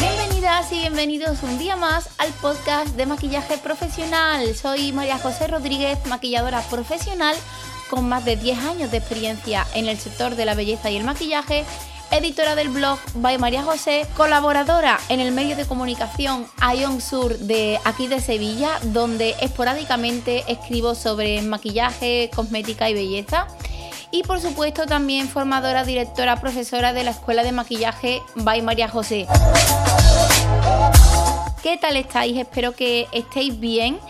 Bienvenidas y bienvenidos un día más al podcast de maquillaje profesional. Soy María José Rodríguez, maquilladora profesional con más de 10 años de experiencia en el sector de la belleza y el maquillaje, editora del blog By María José, colaboradora en el medio de comunicación Ion Sur de aquí de Sevilla, donde esporádicamente escribo sobre maquillaje, cosmética y belleza. Y por supuesto también formadora, directora, profesora de la Escuela de Maquillaje By María José. ¿Qué tal estáis? Espero que estéis bien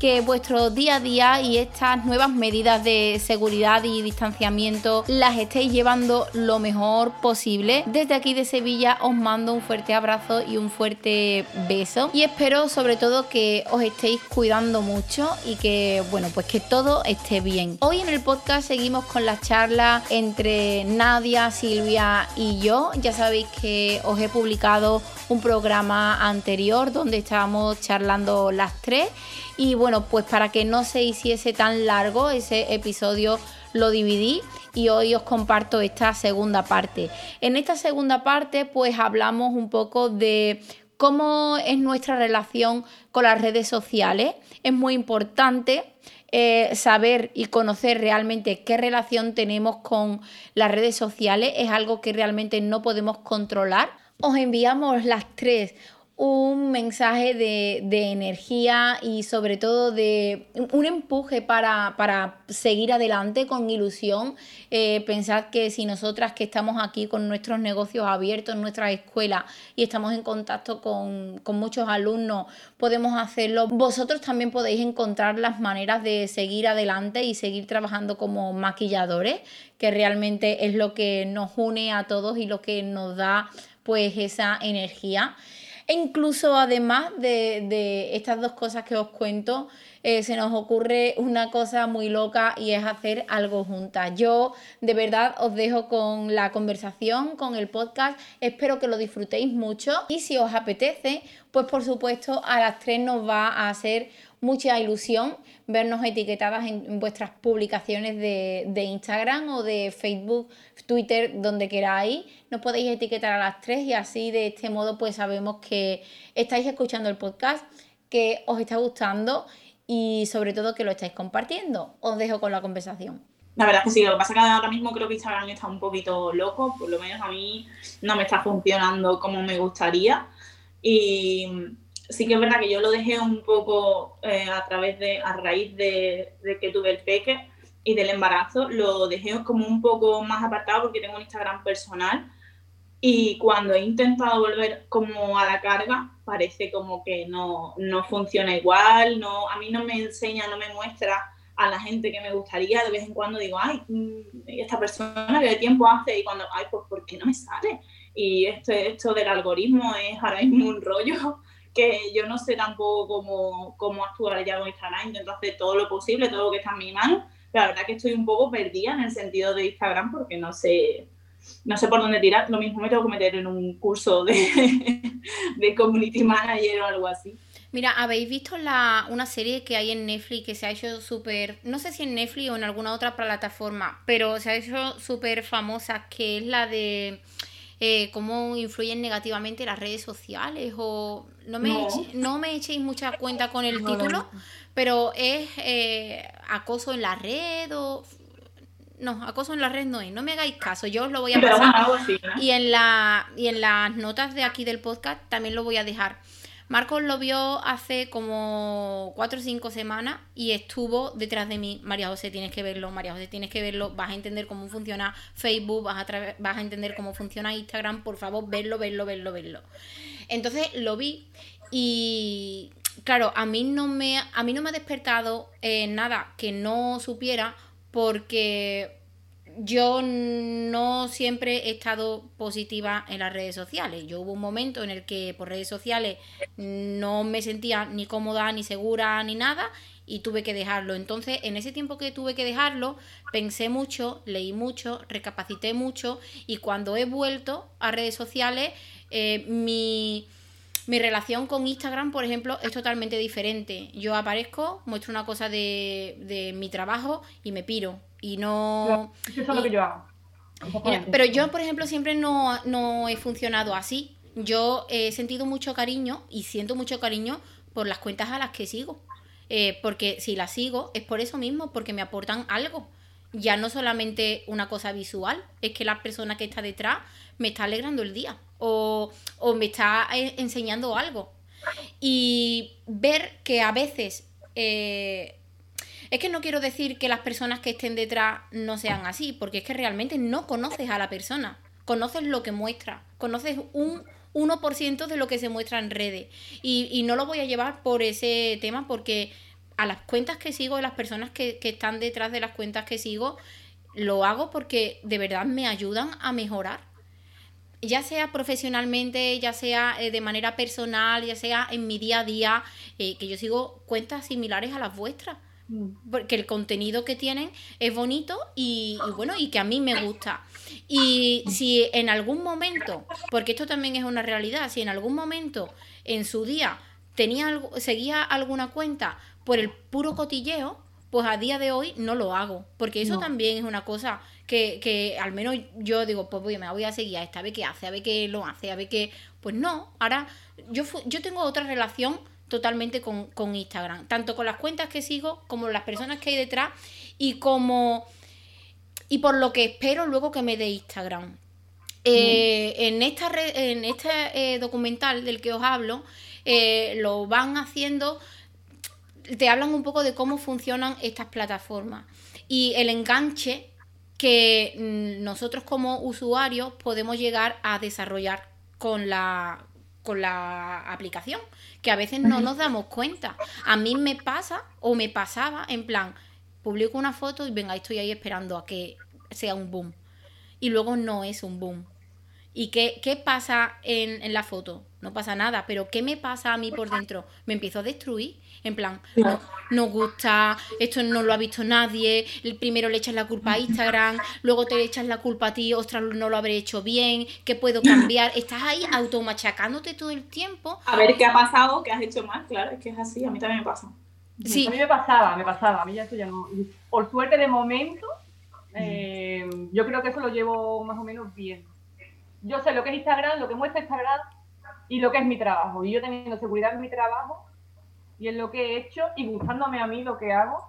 que vuestro día a día y estas nuevas medidas de seguridad y distanciamiento las estéis llevando lo mejor posible. Desde aquí de Sevilla os mando un fuerte abrazo y un fuerte beso y espero sobre todo que os estéis cuidando mucho y que bueno pues que todo esté bien. Hoy en el podcast seguimos con la charla entre Nadia, Silvia y yo. Ya sabéis que os he publicado un programa anterior donde estábamos charlando las tres y bueno, pues para que no se hiciese tan largo ese episodio lo dividí y hoy os comparto esta segunda parte. En esta segunda parte pues hablamos un poco de cómo es nuestra relación con las redes sociales. Es muy importante eh, saber y conocer realmente qué relación tenemos con las redes sociales. Es algo que realmente no podemos controlar. Os enviamos las tres un mensaje de, energía y sobre todo de un empuje para, seguir adelante con ilusión. Eh, pensad que si nosotras que estamos aquí con nuestros negocios abiertos en nuestra escuela y estamos en contacto con, con muchos alumnos, podemos hacerlo, vosotros también podéis encontrar las maneras de seguir adelante y seguir trabajando como maquilladores, que realmente es lo que nos une a todos y lo que nos da pues esa energía. E incluso además de, estas dos cosas que os cuento, eh, se nos ocurre una cosa muy loca y es hacer algo juntas. Yo de verdad os dejo con la conversación, con el podcast. Espero que lo disfrutéis mucho y si os apetece, pues por supuesto a las tres nos va a hacer mucha ilusión vernos etiquetadas en, vuestras publicaciones de, de, Instagram o de Facebook, Twitter, donde queráis. Nos podéis etiquetar a las tres y así de este modo pues sabemos que estáis escuchando el podcast, que os está gustando y sobre todo que lo estáis compartiendo. Os dejo con la conversación. La verdad es que sí, lo que pasa es que ahora mismo creo que Instagram está un poquito loco, por lo menos a mí no me está funcionando como me gustaría. Y sí que es verdad que yo lo dejé un poco eh, a través de, a raíz de, que tuve el peque y del embarazo, lo dejé como un poco más apartado porque tengo un Instagram personal y cuando he intentado volver como a la carga, parece como que no, no funciona igual, no, a mí no me enseña, no me muestra a la gente que me gustaría, de vez en cuando digo, ay, mm, esta persona que tiempo hace y cuando, ay, pues ¿por qué no me sale? Y esto, esto del algoritmo es ahora mismo un rollo que yo no sé tampoco cómo, cómo actuar ya con Instagram, intento hacer todo lo posible, todo lo que está en mi mano. La verdad que estoy un poco perdida en el sentido de Instagram porque no sé, no sé por dónde tirar. Lo mismo me tengo que meter en un curso de, de community manager o algo así. Mira, ¿habéis visto la, una serie que hay en Netflix que se ha hecho súper, no sé si en Netflix o en alguna otra plataforma, pero se ha hecho súper famosa, que es la de eh, cómo influyen negativamente las redes sociales o no me, no. me echéis mucha cuenta con el título, pero es eh, acoso en la red o... No, acoso en la red no es, no me hagáis caso, yo os lo voy a pasar. y, en la, y en las notas de aquí del podcast también lo voy a dejar. Marcos lo vio hace como cuatro o cinco semanas y estuvo detrás de mí. María José, tienes que verlo, María José, tienes que verlo. Vas a entender cómo funciona Facebook, vas a, vas a entender cómo funciona Instagram. Por favor, verlo, verlo, verlo, verlo. Entonces lo vi y claro, a mí no me, a mí no me ha despertado eh, nada que no supiera porque yo no siempre he estado positiva en las redes sociales. Yo hubo un momento en el que por redes sociales no me sentía ni cómoda, ni segura, ni nada, y tuve que dejarlo. Entonces, en ese tiempo que tuve que dejarlo, pensé mucho, leí mucho, recapacité mucho, y cuando he vuelto a redes sociales, eh, mi Mi relación con Instagram, por ejemplo, es totalmente diferente. Yo aparezco, muestro una cosa de, de mi trabajo y me piro. Y no... Eso es lo que yo hago. pero yo, por ejemplo, siempre no, no he funcionado así. Yo he sentido mucho cariño y siento mucho cariño por las cuentas a las que sigo. Eh, porque si las sigo es por eso mismo, porque me aportan algo. Ya no solamente una cosa visual, es que la persona que está detrás me está alegrando el día o, me está eh, enseñando algo. Y ver que a veces... Eh, es que no quiero decir que las personas que estén detrás no sean así, porque es que realmente no conoces a la persona, conoces lo que muestra, conoces un 1% de lo que se muestra en redes. Y, no lo voy a llevar por ese tema porque a las cuentas que sigo, a las personas que, están detrás de las cuentas que sigo, lo hago porque de verdad me ayudan a mejorar. Ya sea profesionalmente, ya sea eh, de manera personal, ya sea en mi día a día, eh, que yo sigo cuentas similares a las vuestras porque el contenido que tienen es bonito y, bueno, y que a mí me gusta. Y si en algún momento, porque esto también es una realidad, si en algún momento en su día tenía seguía alguna cuenta por el puro cotilleo, pues a día de hoy no lo hago, porque eso también es una cosa que, que, al menos yo digo, pues voy, me voy a seguir a esta, a ver qué hace, a ver qué lo hace, a ver qué... Pues no, ahora yo, yo tengo otra relación totalmente con, Instagram, tanto con las cuentas que sigo como las personas que hay detrás y como y por lo que espero luego que me dé Instagram. Eh, en esta en este eh, documental del que os hablo, eh, lo van haciendo, te hablan un poco de cómo funcionan estas plataformas. Y el enganche que mm, nosotros como usuarios podemos llegar a desarrollar con la, con la aplicación, que a veces no nos damos cuenta. A mí me pasa o me pasaba en plan, publico una foto y venga, estoy ahí esperando a que sea un boom. Y luego no es un boom. ¿Y qué, qué pasa en, en, la foto? No pasa nada, pero ¿qué me pasa a mí por dentro? Me empiezo a destruir. En plan, no, no gusta, esto no lo ha visto nadie, el primero le echas la culpa a Instagram, luego te echas la culpa a ti, ostras, no lo habré hecho bien, ¿qué puedo cambiar? Estás ahí automachacándote todo el tiempo. A ver qué ha pasado, qué has hecho mal, claro, es que es así, a mí también me pasa. Sí. A mí me pasaba, me pasaba, a mí ya eso ya no. Por suerte de momento, eh, yo creo que eso lo llevo más o menos bien yo sé lo que es Instagram, lo que muestra Instagram y lo que es mi trabajo. Y yo teniendo seguridad en mi trabajo y en lo que he hecho y gustándome a mí lo que hago,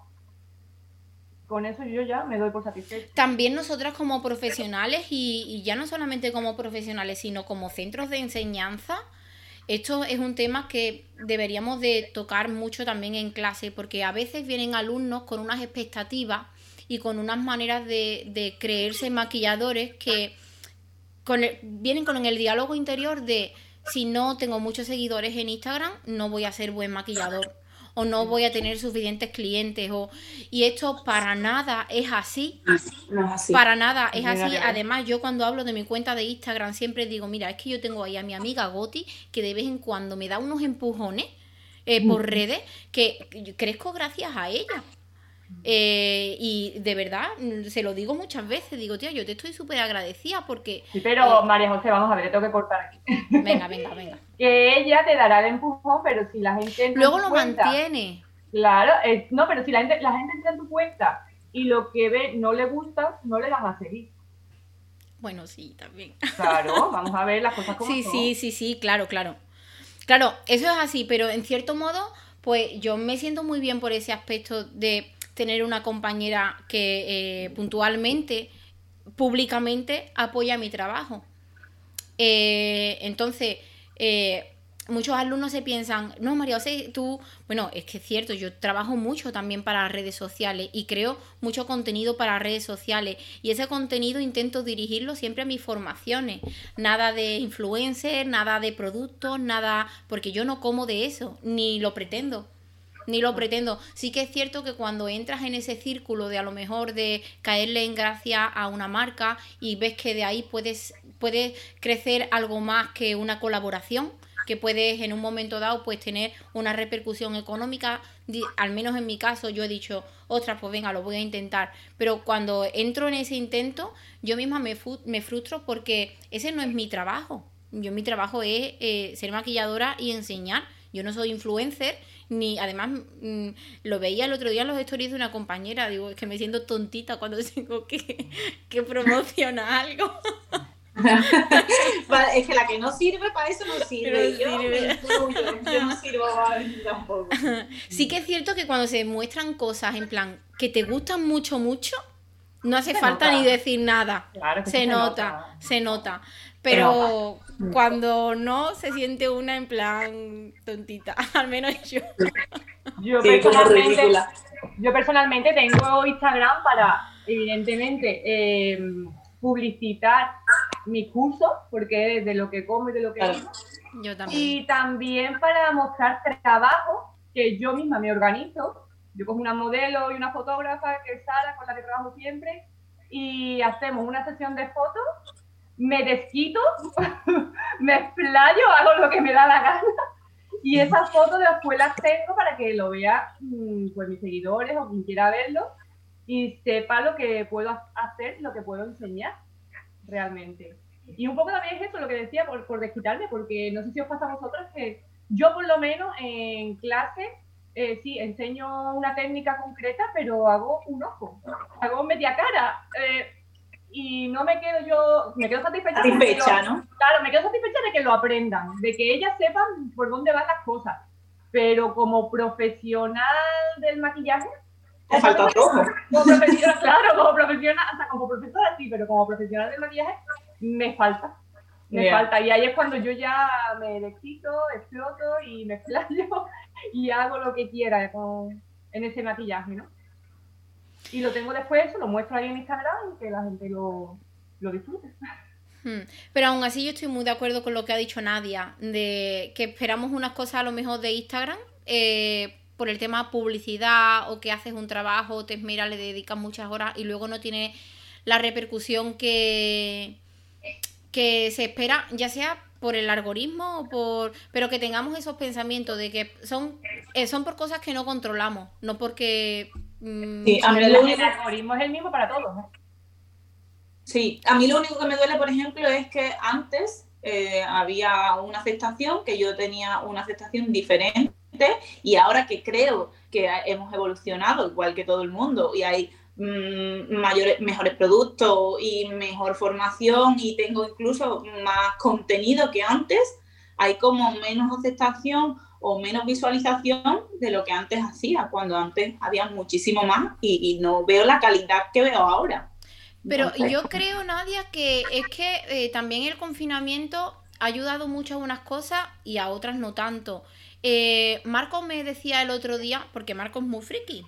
con eso yo ya me doy por satisfecho. También nosotras como profesionales y, ya no solamente como profesionales, sino como centros de enseñanza, esto es un tema que deberíamos de tocar mucho también en clase, porque a veces vienen alumnos con unas expectativas y con unas maneras de, de creerse maquilladores que vienen con el diálogo interior de si no tengo muchos seguidores en Instagram, no voy a ser buen maquillador o no voy a tener suficientes clientes o y esto para nada es así. Para nada es así. Además, yo cuando hablo de mi cuenta de Instagram siempre digo, mira, es que yo tengo ahí a mi amiga Goti que de vez en cuando me da unos empujones eh, por redes que crezco gracias a ella. Eh, y de verdad, se lo digo muchas veces, digo, tío, yo te estoy súper agradecida porque... Sí, pero eh, María José, vamos a ver, le tengo que cortar aquí. Venga, venga, venga. que ella te dará el empujón, pero si la gente... Luego lo mantiene. Claro, no, pero si la gente, la gente entra en tu cuenta y lo que ve no le gusta, no le vas a seguir. Bueno, sí, también. Claro, vamos a ver las cosas como Sí, sí, sí, sí, claro, claro. Claro, eso es así, pero en cierto modo, pues yo me siento muy bien por ese aspecto de tener una compañera que eh, puntualmente, públicamente apoya mi trabajo. Eh, entonces, eh, muchos alumnos se piensan, no, María José, tú, bueno, es que es cierto, yo trabajo mucho también para redes sociales y creo mucho contenido para redes sociales. Y ese contenido intento dirigirlo siempre a mis formaciones, nada de influencer, nada de productos, nada, porque yo no como de eso, ni lo pretendo ni lo pretendo. Sí que es cierto que cuando entras en ese círculo de a lo mejor de caerle en gracia a una marca y ves que de ahí puedes, puedes crecer algo más que una colaboración, que puedes en un momento dado pues tener una repercusión económica, al menos en mi caso yo he dicho, ostras, pues venga, lo voy a intentar, pero cuando entro en ese intento, yo misma me, me frustro porque ese no es mi trabajo. Yo mi trabajo es eh, ser maquilladora y enseñar. Yo no soy influencer, ni además mm, lo veía el otro día en los stories de una compañera. Digo, es que me siento tontita cuando tengo que, que promocionar algo. es que la que no sirve para eso no sirve. yo, no sirvo para tampoco. Sí que es cierto que cuando se muestran cosas en plan que te gustan mucho, mucho, no hace falta ni decir nada. se, nota, se nota. Pero cuando no, se siente una en plan tontita. Al menos yo. Yo, personalmente, yo personalmente tengo Instagram para, evidentemente, eh, publicitar mi curso, porque es de lo que como y de lo que vivo. Yo también. Y también para mostrar trabajo que yo misma me organizo. Yo cojo una modelo y una fotógrafa que es Sara, con la que trabajo siempre, y hacemos una sesión de fotos, me desquito, me explayo, hago lo que me da la gana, y esas fotos después las tengo para que lo vean mm, pues, mis seguidores o quien quiera verlo y sepa lo que puedo hacer lo que puedo enseñar realmente. Y un poco también es eso lo que decía por, por desquitarme, porque no sé si os pasa a vosotros que yo por lo menos en clase eh, sí enseño una técnica concreta, pero hago un ojo, hago media cara. Eh, y no me quedo yo, me quedo satisfecha. Satisfecha, ¿no? Claro, me quedo satisfecha de que lo aprendan, de que ellas sepan por dónde van las cosas. Pero como profesional del maquillaje, te falta todo. Como profesional, claro, como profesional, o sea, como profesora sí, pero como profesional del maquillaje me falta. Me falta. Y ahí es cuando yo ya me desquito, exploto y me explayo y hago lo que quiera con, en ese maquillaje, ¿no? Y lo tengo después, lo muestro ahí en Instagram y que la gente lo, lo disfrute. Hmm. Pero aún así yo estoy muy de acuerdo con lo que ha dicho Nadia, de que esperamos unas cosas a lo mejor de Instagram, eh, por el tema publicidad o que haces un trabajo, te esmera, le dedicas muchas horas y luego no tiene la repercusión que, que se espera, ya sea por el algoritmo o por pero que tengamos esos pensamientos de que son eh, son por cosas que no controlamos no porque mm, sí, a mí el, algoritmo es el mismo para todos sí a mí lo único que me duele por ejemplo es que antes eh, había una aceptación que yo tenía una aceptación diferente y ahora que creo que hemos evolucionado igual que todo el mundo y hay mm, mayores, mejores productos y mejor formación y tengo incluso más contenido que antes, hay como menos aceptación o menos visualización de lo que antes hacía, cuando antes había muchísimo más y, no veo la calidad que veo ahora. Pero yo creo, Nadia, que es que eh, también el confinamiento ha ayudado mucho a unas cosas y a otras no tanto. Eh, Marcos me decía el otro día, porque Marcos es muy friki,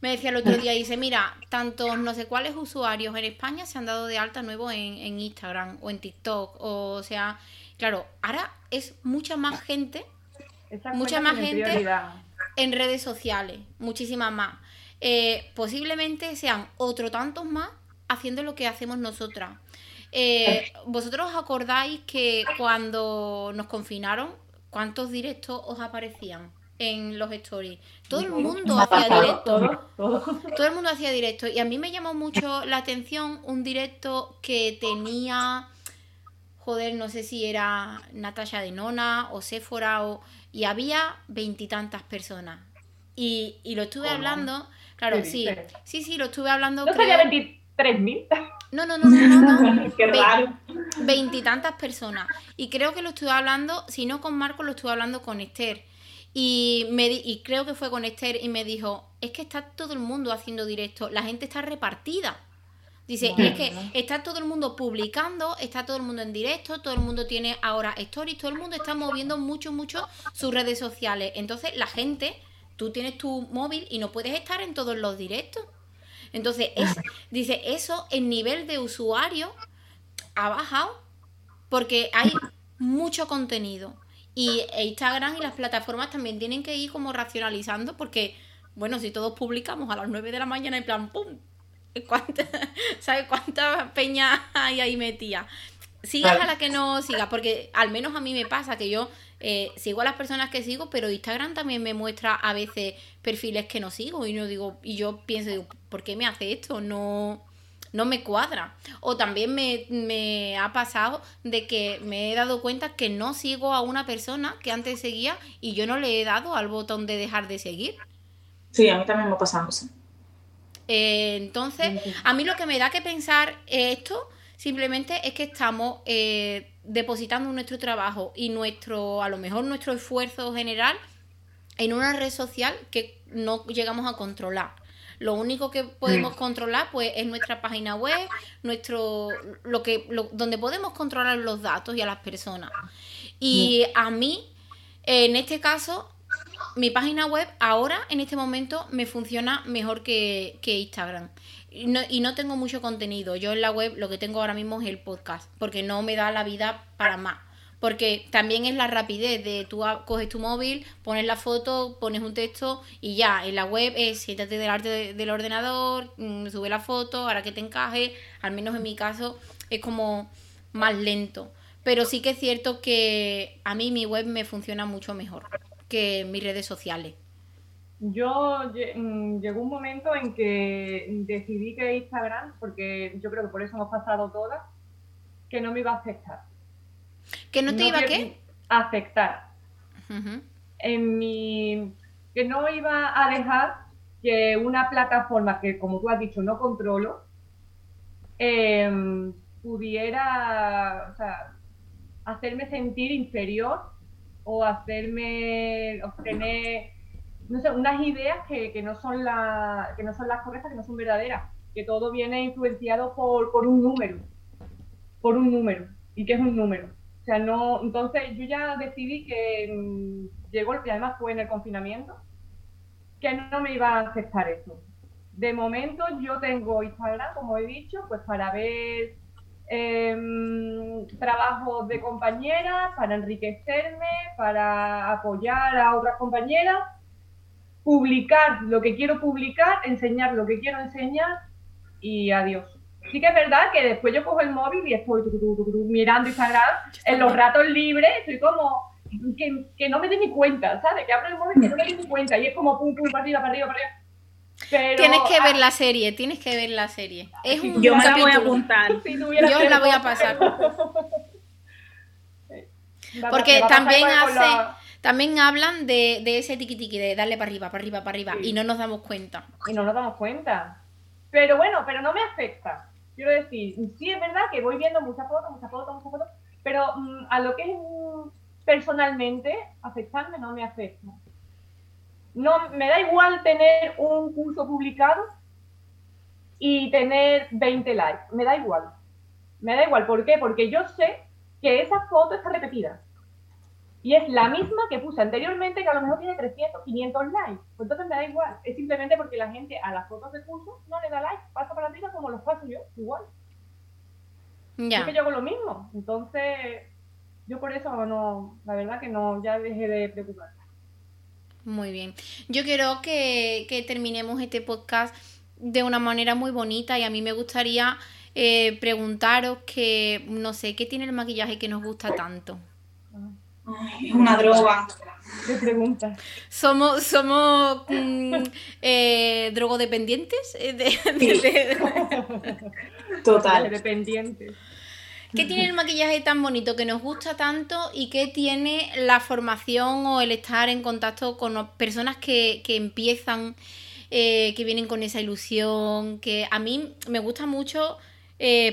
me decía el otro día, dice, mira, tantos no sé cuáles usuarios en España se han dado de alta nuevo en, Instagram o en TikTok, o, sea, claro, ahora es mucha más gente, mucha más gente en redes sociales, muchísimas más. Eh, posiblemente sean otro tantos más haciendo lo que hacemos nosotras. Eh, ¿Vosotros os acordáis que cuando nos confinaron ¿cuántos directos os aparecían en los stories? Todo el mundo hacía directo. Todo, el mundo hacía directo. Y a mí me llamó mucho la atención un directo que tenía, joder, no sé si era Natasha de Nona o Sephora o... Y había veintitantas personas. Y, lo estuve hablando, claro, sí, sí, sí, lo estuve hablando. ¿No creo... 23.000? No, no, no, no, no. Qué raro. Veintitantas personas. Y creo que lo estuve hablando, si no con Marco, lo estuve hablando con Esther. Y, me y creo que fue con Esther y me dijo, es que está todo el mundo haciendo directo, la gente está repartida. Dice, es que está todo el mundo publicando, está todo el mundo en directo, todo el mundo tiene ahora stories, todo el mundo está moviendo mucho, mucho sus redes sociales. Entonces la gente, tú tienes tu móvil y no puedes estar en todos los directos. Entonces, es, dice, eso, el nivel de usuario ha bajado porque hay mucho contenido. Y Instagram y las plataformas también tienen que ir como racionalizando porque, bueno, si todos publicamos a las 9 de la mañana en plan, ¡pum! ¿Cuánta, ¿Sabes cuántas peñas hay ahí metidas? Sigas a la que no sigas, porque al menos a mí me pasa que yo eh, sigo a las personas que sigo, pero Instagram también me muestra a veces perfiles que no sigo y no digo y yo pienso, ¿por qué me hace esto? No no me cuadra. O también me, me, ha pasado de que me he dado cuenta que no sigo a una persona que antes seguía y yo no le he dado al botón de dejar de seguir. Sí, a mí también me ha pasado eso. Eh, entonces, a mí lo que me da que pensar esto simplemente es que estamos eh, depositando nuestro trabajo y nuestro, a lo mejor nuestro esfuerzo general en una red social que no llegamos a controlar. Lo único que podemos mm. controlar pues es nuestra página web, nuestro lo que donde podemos controlar los datos y a las personas. Y mm. a mí en este caso mi página web ahora en este momento me funciona mejor que, que Instagram. Y no, y no tengo mucho contenido. Yo en la web lo que tengo ahora mismo es el podcast, porque no me da la vida para más porque también es la rapidez de tú coges tu móvil, pones la foto, pones un texto y ya, en la web es siéntate delante del ordenador, mm, sube la foto, ahora que te encaje, al menos en mi caso es como más lento. Pero sí que es cierto que a mí mi web me funciona mucho mejor que mis redes sociales. Yo mm, llegó un momento en que decidí que Instagram, porque yo creo que por eso hemos pasado todas, que no me iba a afectar ¿Que no te iba a qué? afectar. En mi. que no iba a dejar que una plataforma que, como tú has dicho, no controlo, em, pudiera o sea, hacerme sentir inferior o hacerme obtener no sé, unas ideas que, que no son la, que no son las correctas, que no son verdaderas, que todo viene influenciado por, por un número, por un número. ¿Y qué es un número? O sea, no, entonces yo ya decidí que mm, llegó, y además fue en el confinamiento, que no me iba a aceptar eso. De momento yo tengo Instagram, como he dicho, pues para ver em, trabajos de compañeras, para enriquecerme, para apoyar a otras compañeras, publicar lo que quiero publicar, enseñar lo que quiero enseñar y adiós sí que es verdad que después yo cojo el móvil y estoy mirando Instagram en los ratos libres, estoy como que, no me dé ni cuenta, ¿sabes? Que abro el móvil y no me dé ni cuenta y es como pum, pum, para arriba, para. Pero, tienes que ver la serie, tienes que ver la serie. Es un yo me la voy a apuntar. yo la voy a pasar. Porque también hace, también hablan de, de ese tiki tiki, de darle para arriba, para arriba, para arriba, y no nos damos cuenta. Y no nos damos cuenta. Pero bueno, pero no me afecta. Quiero decir, sí es verdad que voy viendo muchas fotos, muchas fotos, muchas fotos, pero mm, a lo que es mm, personalmente, afectarme no me afecta. No, me da igual tener un curso publicado y tener 20 likes. Me da igual. Me da igual. ¿Por qué? Porque yo sé que esa foto está repetida. Y es la misma que puse anteriormente, que a lo mejor tiene 300, 500 likes. Pues entonces me da igual. Es simplemente porque la gente a las fotos de curso no le da like, pasa para arriba como los paso yo, igual. Ya. Es que yo hago lo mismo. Entonces, yo por eso no, la verdad que no, ya dejé de preocuparme. Muy bien. Yo quiero que, que, terminemos este podcast de una manera muy bonita y a mí me gustaría eh, preguntaros que, no sé, ¿qué tiene el maquillaje que nos gusta tanto? es una droga. ¿Qué pregunta? Somos, somos mm, eh, drogodependientes. Eh, Total. Dependientes. ¿Qué tiene el maquillaje tan bonito que nos gusta tanto y qué tiene la formación o el estar en contacto con personas que, empiezan, eh, que vienen con esa ilusión? Que a mí me gusta mucho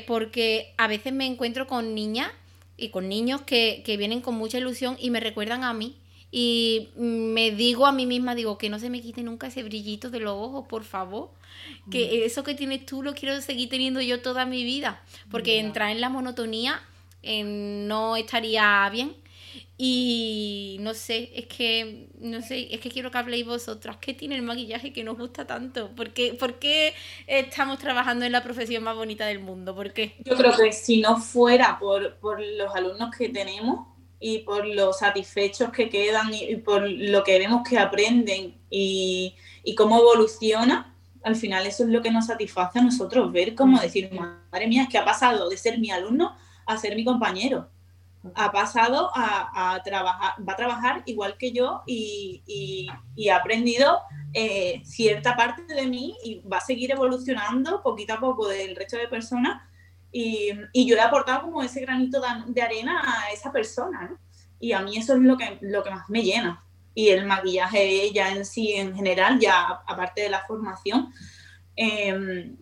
porque a veces me encuentro con niñas y con niños que, vienen con mucha ilusión y me recuerdan a mí. Y me digo a mí misma, digo, que no se me quite nunca ese brillito de los ojos, por favor. Que mm. eso que tienes tú lo quiero seguir teniendo yo toda mi vida. Porque entrar en la monotonía eh, no estaría bien. Y no sé, es que, no sé, es que quiero que habléis vosotras. ¿Qué tiene el maquillaje que nos gusta tanto? ¿Por qué, estamos trabajando en la profesión más bonita del mundo? ¿Por qué? Yo creo que si no fuera por, los alumnos que tenemos y por los satisfechos que quedan y, por lo que vemos que aprenden y, y cómo evoluciona, al final eso es lo que nos satisface a nosotros, ver cómo decir, madre mía, es que ha pasado de ser mi alumno a ser mi compañero ha pasado a, trabajar, va a trabajar igual que yo y, ha aprendido eh, cierta parte de mí y va a seguir evolucionando poquito a poco del resto de personas y, yo le he aportado como ese granito de, arena a esa persona, Y a mí eso es lo que, lo que más me llena. Y el maquillaje ya en sí, en general, ya aparte de la formación, eh,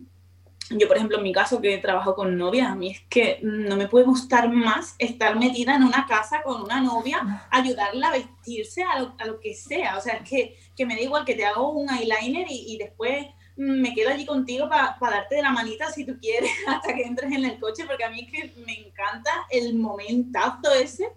yo, por ejemplo, en mi caso, que trabajo con novias, a mí es que no me puede gustar más estar metida en una casa con una novia, ayudarla a vestirse a lo, a lo que sea. O sea, es que, que, me da igual que te hago un eyeliner y, y después me quedo allí contigo para darte de la manita si tú quieres hasta que entres en el coche, porque a mí es que me encanta el momentazo ese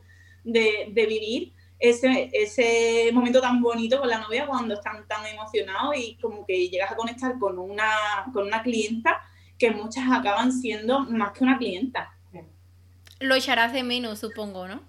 de, de vivir ese, ese momento tan bonito con la novia cuando están tan emocionados y como que llegas a conectar con una, con una clienta que muchas acaban siendo más que una clienta. Lo echarás de menos, supongo, ¿no?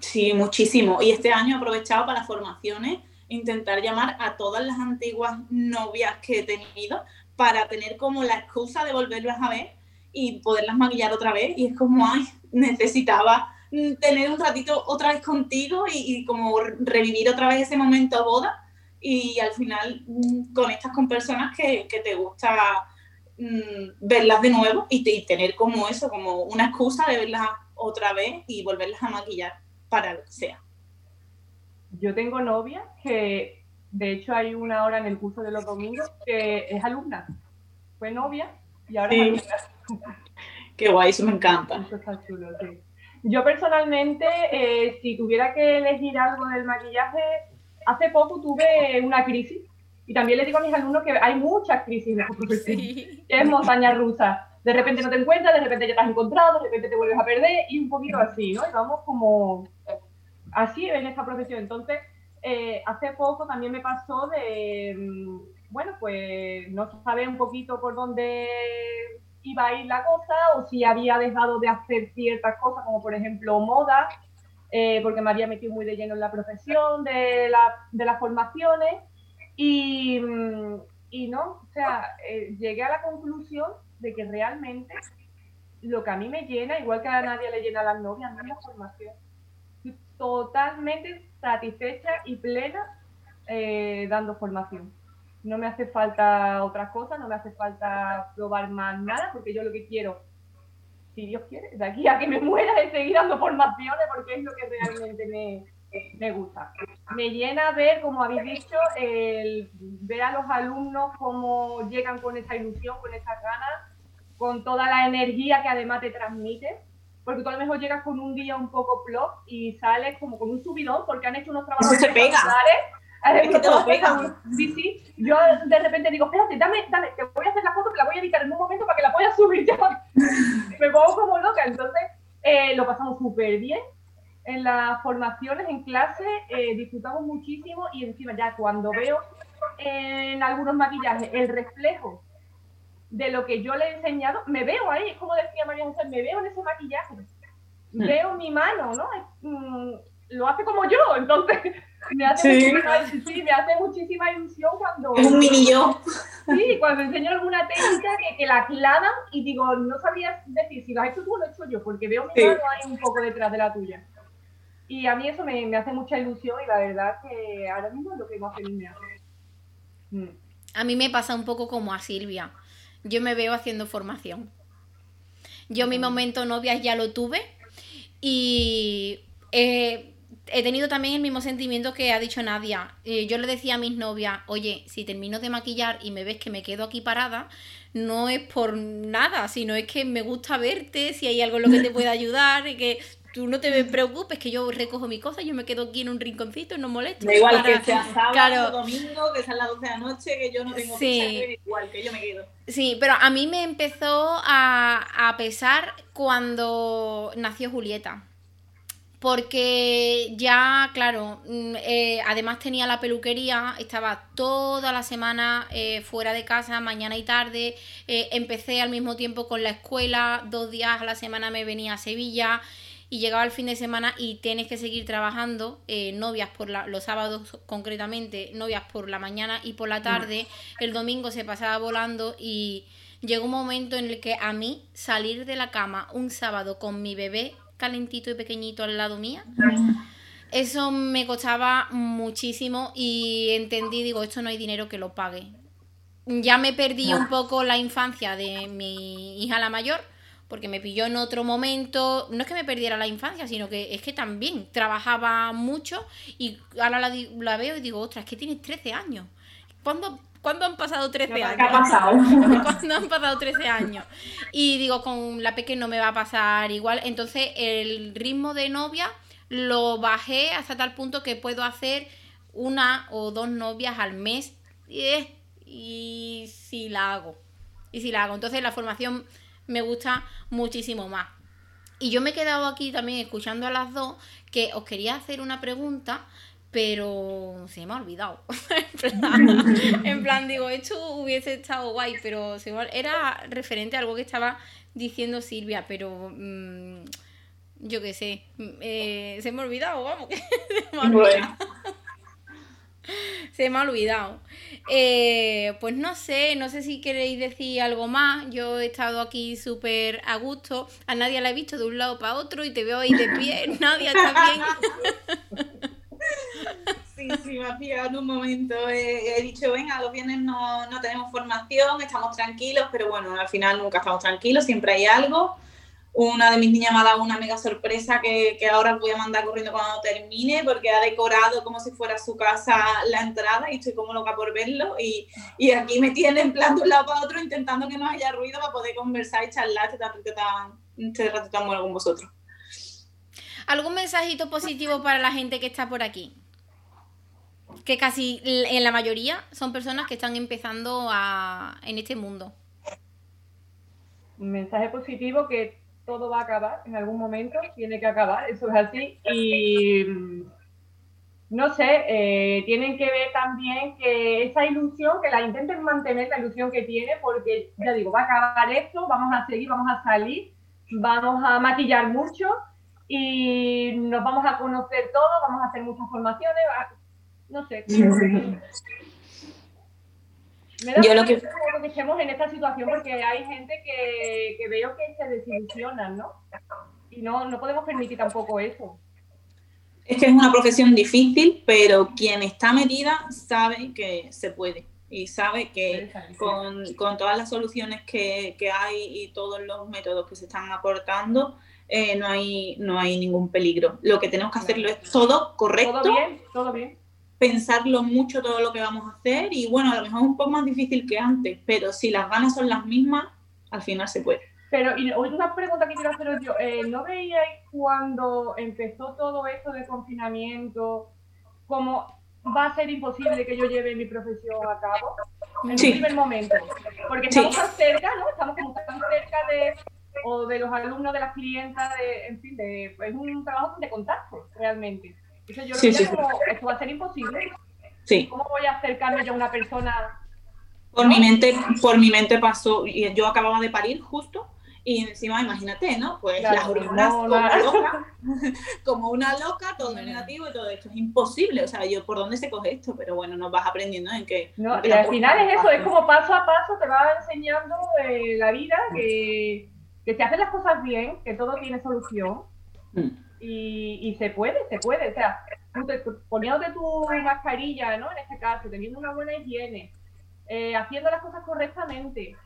Sí, muchísimo. Y este año he aprovechado para las formaciones, intentar llamar a todas las antiguas novias que he tenido para tener como la excusa de volverlas a ver y poderlas maquillar otra vez. Y es como, ay, necesitaba tener un ratito otra vez contigo y, como revivir otra vez ese momento boda. Y al final mm, conectas con personas que, que te gusta Mm, verlas de nuevo y, tener como eso, como una excusa de verlas otra vez y volverlas a maquillar para lo que sea. Yo tengo novia que, de hecho, hay una hora en el curso de los domingos que es alumna. Fue novia y ahora es alumna. Qué guay, eso me encanta. Yo personalmente, eh, si tuviera que elegir algo del maquillaje, hace poco tuve una crisis y también le digo a mis alumnos que hay muchas crisis de profesión, que es montaña rusa. De repente no te encuentras, de repente ya te has encontrado, de repente te vuelves a perder y un poquito así, ¿no? Y vamos como así en esta profesión. Entonces, eh, hace poco también me pasó de, mm, bueno, pues no saber un poquito por dónde iba a ir la cosa o si había dejado de hacer ciertas cosas, como por ejemplo moda, eh, porque me había metido muy de lleno en la profesión, de, la, de las formaciones y, mm, y no, o sea, eh, llegué a la conclusión de que realmente lo que a mí me llena, igual que a nadie le llena a las novias, a mí la formación. Totalmente satisfecha y plena eh, dando formación. No me hace falta otra cosa, no me hace falta probar más nada, porque yo lo que quiero, si Dios quiere, de aquí a que me muera, es seguir dando formaciones, porque es lo que realmente me, me gusta. Me llena ver, como habéis dicho, ver a los alumnos cómo llegan con esa ilusión, con esas ganas, con toda la energía que además te transmite. Porque tú a lo mejor llegas con un día un poco plop y sales como con un subidón porque han hecho unos trabajos se pega. Es que te lo Sí, sí. Yo de repente digo, espérate, dame, dame, te voy a hacer la foto, que la voy a editar en un momento para que la puedas subir ya. Me pongo como loca. Entonces, eh, lo pasamos súper bien en las formaciones, en clase, eh, disfrutamos muchísimo y encima ya cuando veo en algunos maquillajes el reflejo de lo que yo le he enseñado, me veo ahí, es como decía María José, me veo en ese maquillaje, mm. veo mi mano, ¿no? Mm, lo hace como yo, entonces me hace, muchísima, sí, me hace muchísima ilusión cuando... Es un mini yo. Sí, cuando enseño alguna técnica que, que la clavan y digo, no sabías decir si lo has hecho tú o lo he hecho yo, porque veo mi mano ahí un poco detrás de la tuya. Y a mí eso me, hace mucha ilusión y la verdad que ahora mismo es lo que más feliz me hace. Mm. A mí me pasa un poco como a Silvia. Yo me veo haciendo formación. Yo mi momento novias ya lo tuve y he tenido también el mismo sentimiento que ha dicho Nadia. Eh, yo le decía a mis novias, oye, si termino de maquillar y me ves que me quedo aquí parada, no es por nada, sino es que me gusta verte, si hay algo en lo que te pueda ayudar, y que tú no te preocupes que yo recojo mi cosa, yo me quedo aquí en un rinconcito y no molesto. Da igual que sea sábado o domingo, que sea las 12 de la noche, que yo no tengo sí. igual, que yo me quedo. Sí, pero a mí me empezó a, a pesar cuando nació Julieta porque ya, claro, mm, eh, además tenía la peluquería, estaba toda la semana eh, fuera de casa, mañana y tarde, eh, empecé al mismo tiempo con la escuela, dos días a la semana me venía a Sevilla, y llegaba el fin de semana y tienes que seguir trabajando, eh, novias por los sábados concretamente, novias por la mañana y por la mm. tarde, el domingo se pasaba volando y llegó un momento en el que a mí salir de la cama un sábado con mi bebé calentito y pequeñito al lado mía. Eso me costaba muchísimo y entendí, digo, esto no hay dinero que lo pague. Ya me perdí un poco la infancia de mi hija la mayor, porque me pilló en otro momento. No es que me perdiera la infancia, sino que es que también trabajaba mucho y ahora la, la veo y digo, ostras, es que tienes 13 años. ¿Cuándo, ¿Cuándo han pasado 13 años? ¿Qué ha pasado? ¿Cuándo han pasado 13 años? Y digo, con la pequeña no me va a pasar igual. Entonces, el ritmo de novia lo bajé hasta tal punto que puedo hacer una o dos novias al mes. Y si la hago. Y si la hago. Entonces, la formación me gusta muchísimo más. Y yo me he quedado aquí también escuchando a las dos que os quería hacer una pregunta pero se me ha olvidado. en, plan, digo, esto hubiese estado guay, pero era referente a algo que estaba diciendo Silvia, pero mm, yo qué sé, eh, se me ha olvidado, vamos, se me ha olvidado. se me ha olvidado. Eh, pues no sé, no sé si queréis decir algo más. Yo he estado aquí súper a gusto. A nadie la he visto de un lado para otro y te veo ahí de pie. Nadie está bien. Sí, sí, me ha pillado en un momento. He, dicho, venga, los viernes no, no, tenemos formación, estamos tranquilos, pero bueno, al final nunca estamos tranquilos, siempre hay algo. Una de mis niñas me ha dado una mega sorpresa que, que ahora voy a mandar corriendo cuando termine, porque ha decorado como si fuera su casa la entrada y estoy como loca por verlo. Y, y aquí me tiene en plan de un lado para otro intentando que no haya ruido para poder conversar y charlar este ratito tan, este ratito tan bueno con vosotros. ¿Algún mensajito positivo para la gente que está por aquí? Que casi en la mayoría son personas que están empezando a, en este mundo. Un mensaje positivo que todo va a acabar en algún momento, tiene que acabar, eso es así. Y no sé, eh, tienen que ver también que esa ilusión, que la intenten mantener la ilusión que tiene, porque ya digo, va a acabar esto, vamos a seguir, vamos a salir, vamos a maquillar mucho y nos vamos a conocer todos, vamos a hacer muchas formaciones, no sé. Me da Yo lo que... que estemos en esta situación porque hay gente que, que veo que se desilusiona, ¿no? Y no, no podemos permitir tampoco eso. Es que es una profesión difícil, pero quien está metida sabe que se puede y sabe que con, con todas las soluciones que, que, hay y todos los métodos que se están aportando, eh, no, hay, no hay ningún peligro. Lo que tenemos que hacerlo es todo correcto. Todo bien, todo bien. Pensarlo mucho todo lo que vamos a hacer y bueno, a lo mejor es un poco más difícil que antes, pero si las ganas son las mismas, al final se puede. Pero, y una pregunta que quiero haceros yo, eh, ¿no veíais cuando empezó todo esto de confinamiento, como va a ser imposible que yo lleve mi profesión a cabo? En sí. primer momento. Porque estamos tan cerca, ¿no? Estamos como tan cerca de, o de los alumnos, de las clientas, de, en fin, de, es un trabajo de contacto, realmente. Entonces yo lo sí, como, esto va a ser imposible. Sí. ¿Cómo voy a acercarme yo a una persona? Por mi mente, por mi mente pasó, y yo acababa de parir justo, y encima, imagínate, ¿no? Pues las hormonas como, loca, como una loca, todo negativo y todo esto. Es imposible. O sea, yo, ¿por dónde se coge esto? Pero bueno, nos vas aprendiendo en que... No, y al final es eso, es como paso a paso te va enseñando eh, la vida que que se hacen las cosas bien, que todo tiene solución mm. Y, se puede, se puede. O sea, poniéndote tu mascarilla, ¿no? En este caso, teniendo una buena higiene, eh, haciendo las cosas correctamente,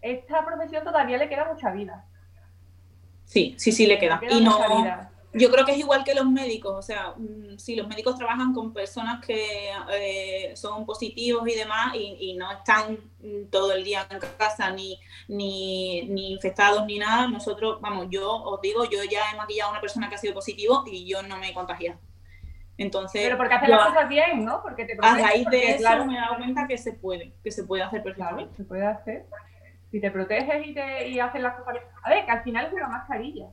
esta profesión todavía le queda mucha vida. Sí, sí, sí le queda. y no, yo creo que es igual que los médicos, o sea, mm, si los médicos trabajan con personas que eh, son positivos y demás y, no están mm, todo el día en casa ni, ni, ni, infectados ni nada, nosotros, vamos, yo os digo, yo ya he maquillado a una persona que ha sido positivo y yo no me he contagiado. Entonces, pero porque haces las cosas bien, ¿no? Porque te a raíz de eso me he dado cuenta que se puede, que se puede hacer perfectamente. Claro, se puede hacer. Si te proteges y, te, y haces las cosas bien. A ver, que al final es una mascarilla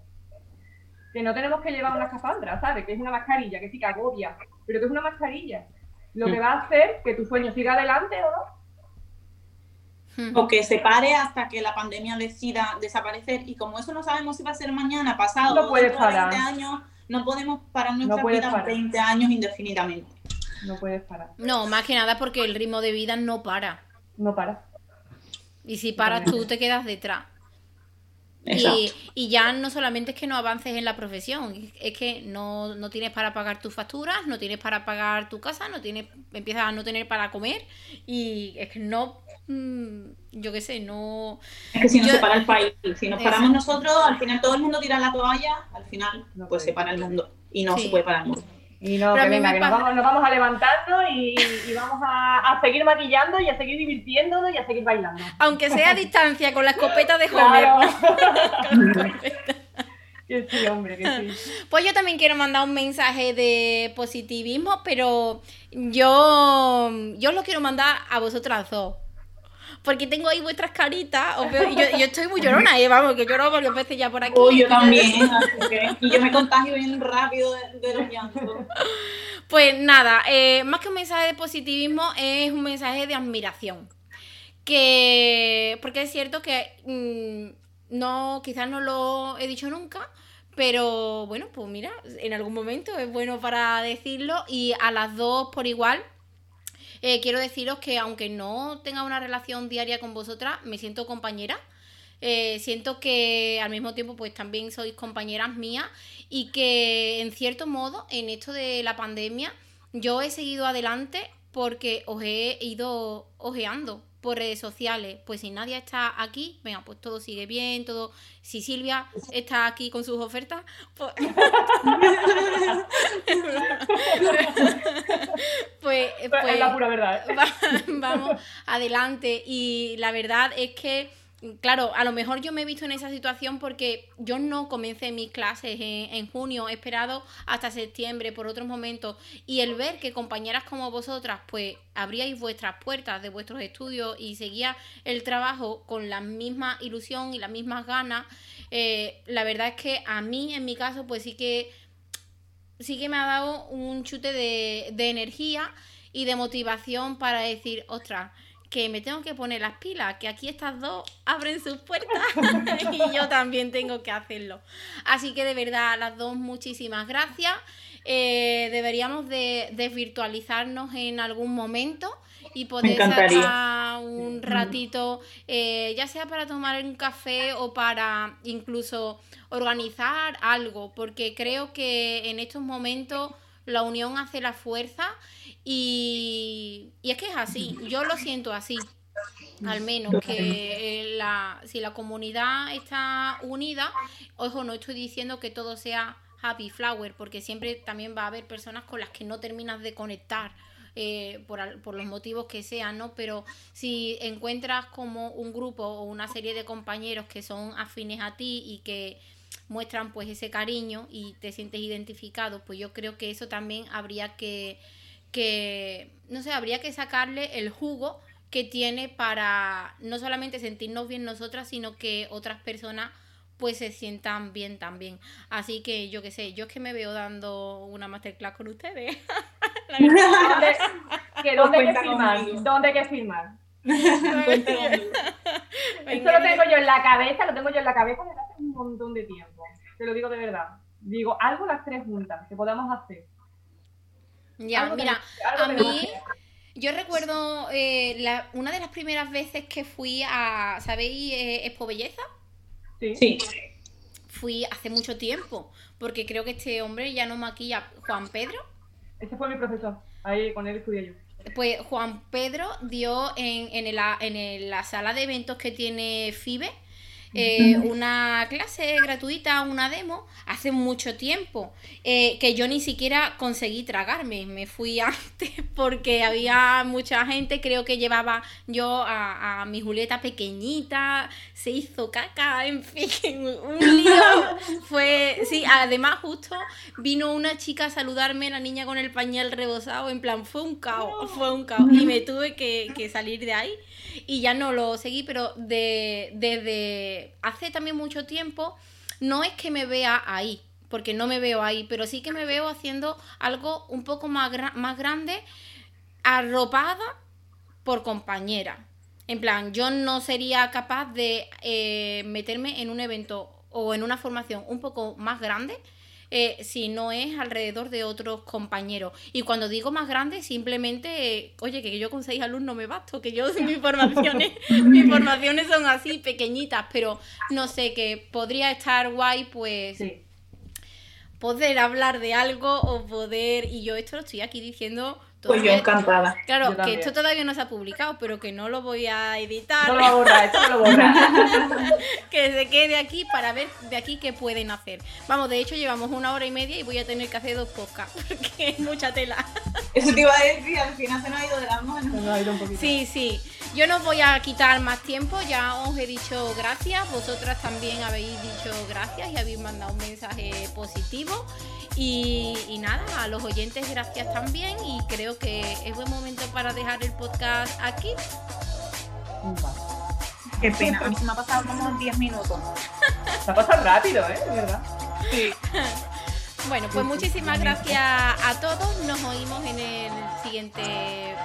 que no tenemos que llevar una escafandra, ¿sabes? Que es una mascarilla, que sí que agobia, pero que es una mascarilla. Lo que mm. va a hacer que tu sueño siga adelante o no. Hmm. O que se pare hasta que la pandemia decida desaparecer. Y como eso no sabemos si va a ser mañana, pasado, no puedes parar. 20 años, no podemos parar nuestra vida 20 años indefinidamente. No puedes parar. No, más que nada porque el ritmo de vida no para. No para. Y si paras tú, te quedas detrás. Y, ya no solamente es que no avances en la profesión, es que no, no, tienes para pagar tus facturas, no tienes para pagar tu casa, no tienes, empiezas a no tener para comer y es que no, mm, yo qué sé, no... Es que si no se para el país, si nos paramos nosotros, al final todo el mundo tira la toalla, al final pues se para el mundo y no se puede parar el mundo. Y no, que venga, que nos vamos, nos vamos, a levantarnos y, vamos a, seguir maquillando y a seguir divirtiéndonos y a seguir bailando. Aunque sea a distancia, con la escopeta de Homer. que sí, hombre, que sí. Pues yo también quiero mandar un mensaje de positivismo, pero yo, yo lo quiero mandar a vosotras dos porque tengo ahí vuestras caritas. y yo, yo, estoy muy llorona, ¿eh? vamos, que lloro varias veces ya por aquí. Uy, yo también, y yo me contagio bien rápido de, los llantos. Pues nada, eh, más que un mensaje de positivismo, es un mensaje de admiración. Que, porque es cierto que mm, no, quizás no lo he dicho nunca, pero bueno, pues mira, en algún momento es bueno para decirlo y a las dos por igual eh, quiero deciros que aunque no tenga una relación diaria con vosotras, me siento compañera. Eh, siento que al mismo tiempo pues también sois compañeras mías y que en cierto modo en esto de la pandemia yo he seguido adelante porque os he ido ojeando por redes sociales. Pues si nadie está aquí, venga, pues todo sigue bien, todo. Si Silvia está aquí con sus ofertas, pues. pues, pues, es la pura verdad. ¿eh? vamos adelante. Y la verdad es que claro, a lo mejor yo me he visto en esa situación porque yo no comencé mis clases en, junio, he esperado hasta septiembre por otros momentos y el ver que compañeras como vosotras pues abríais vuestras puertas de vuestros estudios y seguía el trabajo con la misma ilusión y las mismas ganas, eh, la verdad es que a mí en mi caso pues sí que sí que me ha dado un chute de, de energía y de motivación para decir, ostras, que me tengo que poner las pilas, que aquí estas dos abren sus puertas y yo también tengo que hacerlo. Así que de verdad, las dos muchísimas gracias. Eh, deberíamos de desvirtualizarnos en algún momento y poder sacar un ratito, eh, ya sea para tomar un café o para incluso organizar algo, porque creo que en estos momentos la unión hace la fuerza y, es que es así, yo lo siento así, al menos que eh, la, si la comunidad está unida, ojo, no estoy diciendo que todo sea happy flower, porque siempre también va a haber personas con las que no terminas de conectar. Eh, por, por, los motivos que sean, ¿no? Pero si encuentras como un grupo o una serie de compañeros que son afines a ti y que muestran pues ese cariño y te sientes identificado, pues yo creo que eso también habría que que, no sé, habría que sacarle el jugo que tiene para no solamente sentirnos bien nosotras, sino que otras personas pues se sientan bien también. Así que yo qué sé, yo es que me veo dando una masterclass con ustedes. ¿Dónde, que ¿Dónde hay que firmar? ¿Dónde hay que firmar? Eso lo tengo yo en la cabeza, lo tengo yo en la cabeza desde hace un montón de tiempo. Te lo digo de verdad. Digo, algo las tres juntas que podamos hacer. Ya, mira, a mí, yo recuerdo eh, una de las primeras veces que fui a, ¿sabéis? Eh, Expo Belleza. Sí. Fui hace mucho tiempo, porque creo que este hombre ya no maquilla. Juan Pedro. Ese fue mi profesor, ahí con él estudié yo. Pues Juan Pedro dio en, en, en la sala de eventos que tiene FIBE eh, una clase gratuita, una demo, hace mucho tiempo, eh, que yo ni siquiera conseguí tragarme. Me fui antes porque había mucha gente, creo que llevaba yo a, mi Julieta pequeñita, se hizo caca, en fin, un lío. Fue, sí, además justo vino una chica a saludarme, la niña con el pañal rebosado, en plan, fue un caos, fue un caos. Y me tuve que, que salir de ahí y ya no lo seguí, pero de, desde hace también mucho tiempo no es que me vea ahí, porque no me veo ahí, pero sí que me veo haciendo algo un poco más, más grande, arropada por compañera. En plan, yo no sería capaz de eh, meterme en un evento o en una formación un poco más grande eh, si no es alrededor de otros compañeros. Y cuando digo más grande, simplemente, eh, oye, que yo con seis alumnos me basto, que yo mis formaciones, mis formaciones son así pequeñitas, pero no sé, que podría estar guay, pues poder hablar de algo o poder, y yo esto lo estoy aquí diciendo pues yo encantada. Claro, que esto todavía no se ha publicado, pero que no lo voy a editar. No lo a borrar, esto no lo borra. que se quede aquí para ver de aquí qué pueden hacer. Vamos, de hecho llevamos una hora y media y voy a tener que hacer dos podcasts, porque es mucha tela. Eso te iba a decir, al final se nos ha ido de las manos. Se nos ha ido un poquito. Sí, sí. Yo no voy a quitar más tiempo, ya os he dicho gracias, vosotras también habéis dicho gracias y habéis mandado un mensaje positivo. Y, nada, a los oyentes gracias también y creo que es buen momento para dejar el podcast aquí. Qué pena, a mí se me ha pasado como 10 minutos. Se ha pasado rápido, ¿eh? De verdad. Sí. Bueno, pues muchísimas gracias a todos. Nos oímos en el siguiente.